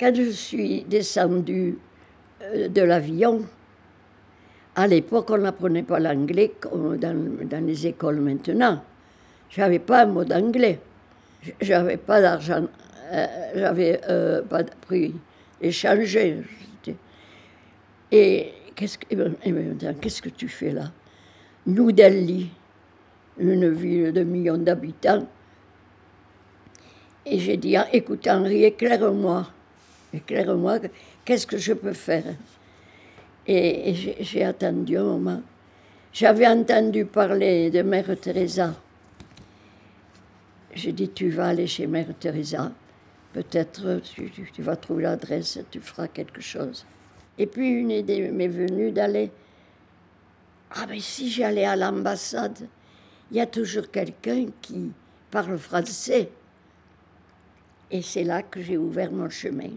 Quand je suis descendue euh, de l'avion, à l'époque, on n'apprenait pas l'anglais dans, les écoles maintenant. Je n'avais pas un mot d'anglais. J'avais pas d'argent. Euh, j'avais euh, pas pris échangé. Et qu'est-ce que, qu'est-ce que tu fais là? New Delhi, une ville de millions d'habitants. Et j'ai dit, ah, écoute Henri, éclaire-moi. Éclaire-moi, qu'est-ce que je peux faire? Et, j'ai attendu un moment. J'avais entendu parler de Mère Teresa. J'ai dit, tu vas aller chez Mère Teresa. Peut-être tu, tu, vas trouver l'adresse, tu feras quelque chose. Et puis une idée m'est venue d'aller. Ah, mais si j'allais à l'ambassade, il y a toujours quelqu'un qui parle français. Et c'est là que j'ai ouvert mon chemin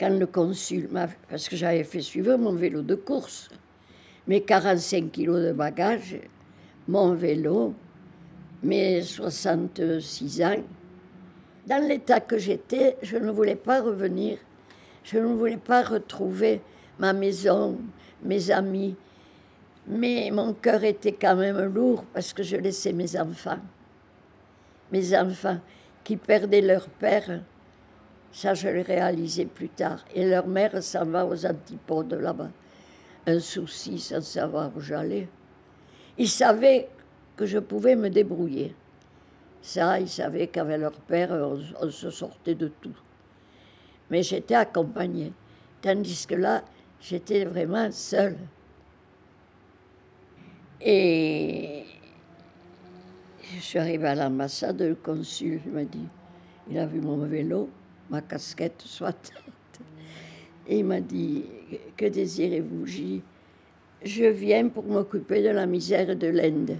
quand le consul m'a. Parce que j'avais fait suivre mon vélo de course, mes 45 kilos de bagages, mon vélo, mes 66 ans. Dans l'état que j'étais, je ne voulais pas revenir. Je ne voulais pas retrouver ma maison, mes amis. Mais mon cœur était quand même lourd parce que je laissais mes enfants. Mes enfants qui perdaient leur père ça, je l'ai réalisé plus tard. Et leur mère s'en va aux antipodes là-bas. Un souci sans savoir où j'allais. Ils savaient que je pouvais me débrouiller. Ça, ils savaient qu'avec leur père, on, se sortait de tout. Mais j'étais accompagnée. Tandis que là, j'étais vraiment seule. Et je suis arrivée à l'ambassade, le consul m'a dit, il a vu mon vélo, ma casquette soit. Et il m'a dit Que désirez-vous Je viens pour m'occuper de la misère de l'Inde.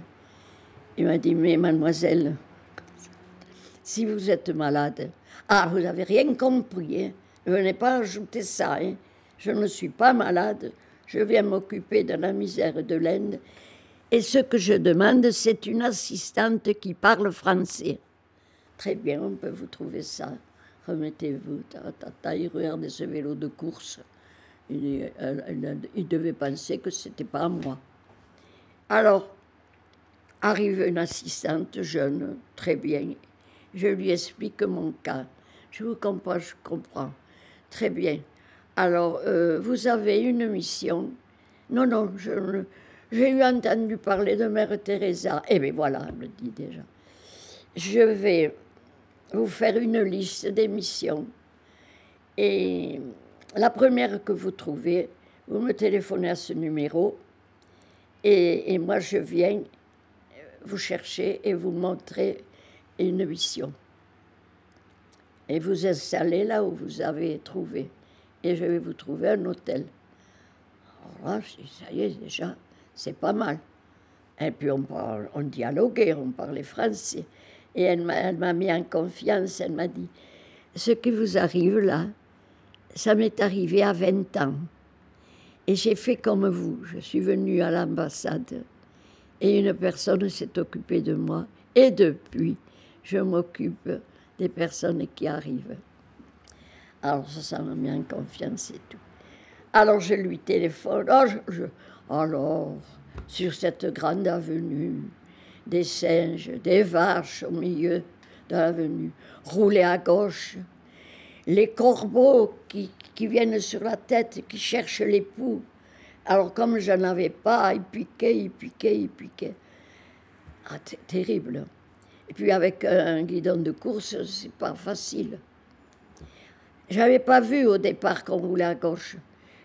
Il m'a dit Mais mademoiselle, si vous êtes malade, ah, vous n'avez rien compris, hein. ne venez pas ajouter ça. Hein. Je ne suis pas malade, je viens m'occuper de la misère de l'Inde. Et ce que je demande, c'est une assistante qui parle français. Très bien, on peut vous trouver ça remettez-vous, tata, il regardait ce vélo de course. Il, devait penser que ce n'était pas moi. Alors, arrive une assistante jeune, très bien. Je lui explique mon cas. Je vous comprends, je comprends. Très bien. Alors, euh, vous avez une mission? Non, non, j'ai eu entendu parler de Mère Teresa. Eh bien voilà, elle me dit déjà. Je vais vous faire une liste d'émissions. Et la première que vous trouvez, vous me téléphonez à ce numéro et, moi je viens vous chercher et vous montrer une émission. Et vous installez là où vous avez trouvé. Et je vais vous trouver un hôtel. Alors là, ça y est, déjà, c'est pas mal. Et puis on, parle, on dialoguait, on parlait français. Et elle m'a mis en confiance, elle m'a dit, ce qui vous arrive là, ça m'est arrivé à 20 ans. Et j'ai fait comme vous, je suis venue à l'ambassade et une personne s'est occupée de moi. Et depuis, je m'occupe des personnes qui arrivent. Alors ça, m'a mis en confiance et tout. Alors je lui téléphone. Je, alors, sur cette grande avenue, des singes, des vaches au milieu de l'avenue, roulés à gauche, les corbeaux qui, viennent sur la tête, qui cherchent l'époux. Alors comme je n'en avais pas, ils piquaient, ils piquaient, ils piquaient. Ah, terrible. Et puis avec un guidon de course, c'est pas facile. J'avais pas vu au départ qu'on roulait à gauche.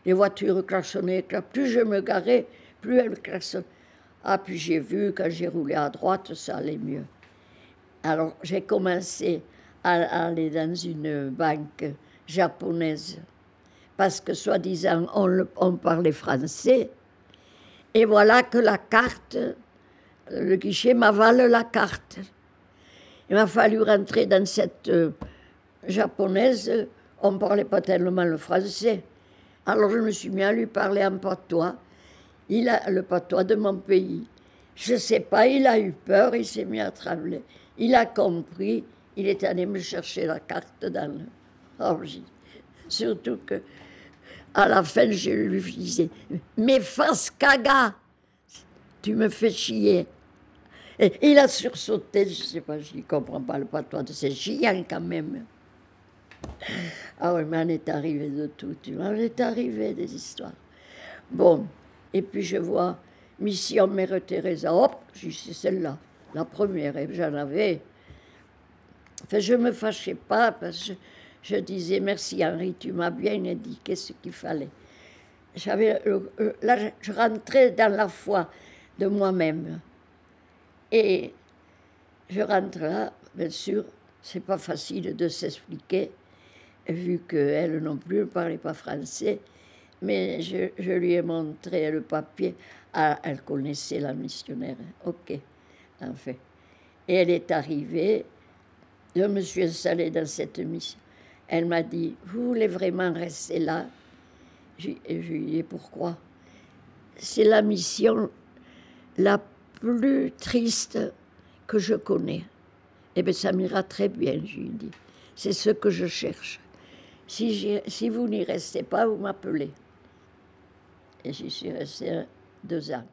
Les voitures klaxonnaient, plus je me garais, plus elles klaxonnaient. Ah, puis j'ai vu, quand j'ai roulé à droite, ça allait mieux. Alors j'ai commencé à aller dans une banque japonaise parce que soi-disant on, parlait français. Et voilà que la carte, le guichet m'avale la carte. Il m'a fallu rentrer dans cette euh, japonaise, on ne parlait pas tellement le français. Alors je me suis mis à lui parler en patois. Il a le patois de mon pays. Je ne sais pas, il a eu peur, il s'est mis à trembler. Il a compris, il est allé me chercher la carte dans le. Surtout que, à la fin, je lui disais Mais face caga Tu me fais chier. Et il a sursauté, je ne sais pas, je ne comprends pas le patois de ces chiens quand même. Ah oui, on est arrivé de tout. On est arrivé des histoires. Bon, et puis je vois Mission Mère Teresa. Hop, c'est celle-là, la première. Et j'en avais. Enfin, je ne me fâchais pas parce que je, disais merci Henri, tu m'as bien indiqué ce qu'il fallait. J'avais, euh, euh, là, je rentrais dans la foi de moi-même. Et je rentre là, bien sûr, c'est pas facile de s'expliquer vu qu'elle non plus ne parlait pas français. Mais je, lui ai montré le papier. Ah, elle connaissait la missionnaire. Ok, en fait. Et elle est arrivée. Je me suis installée dans cette mission. Elle m'a dit Vous voulez vraiment rester là? Je, je lui ai dit Pourquoi? C'est la mission la plus triste que je connais. Eh bien, ça m'ira très bien, je lui ai dit. C'est ce que je cherche. Si vous n'y restez pas, vous m'appelez. Et j'y suis restée deux ans.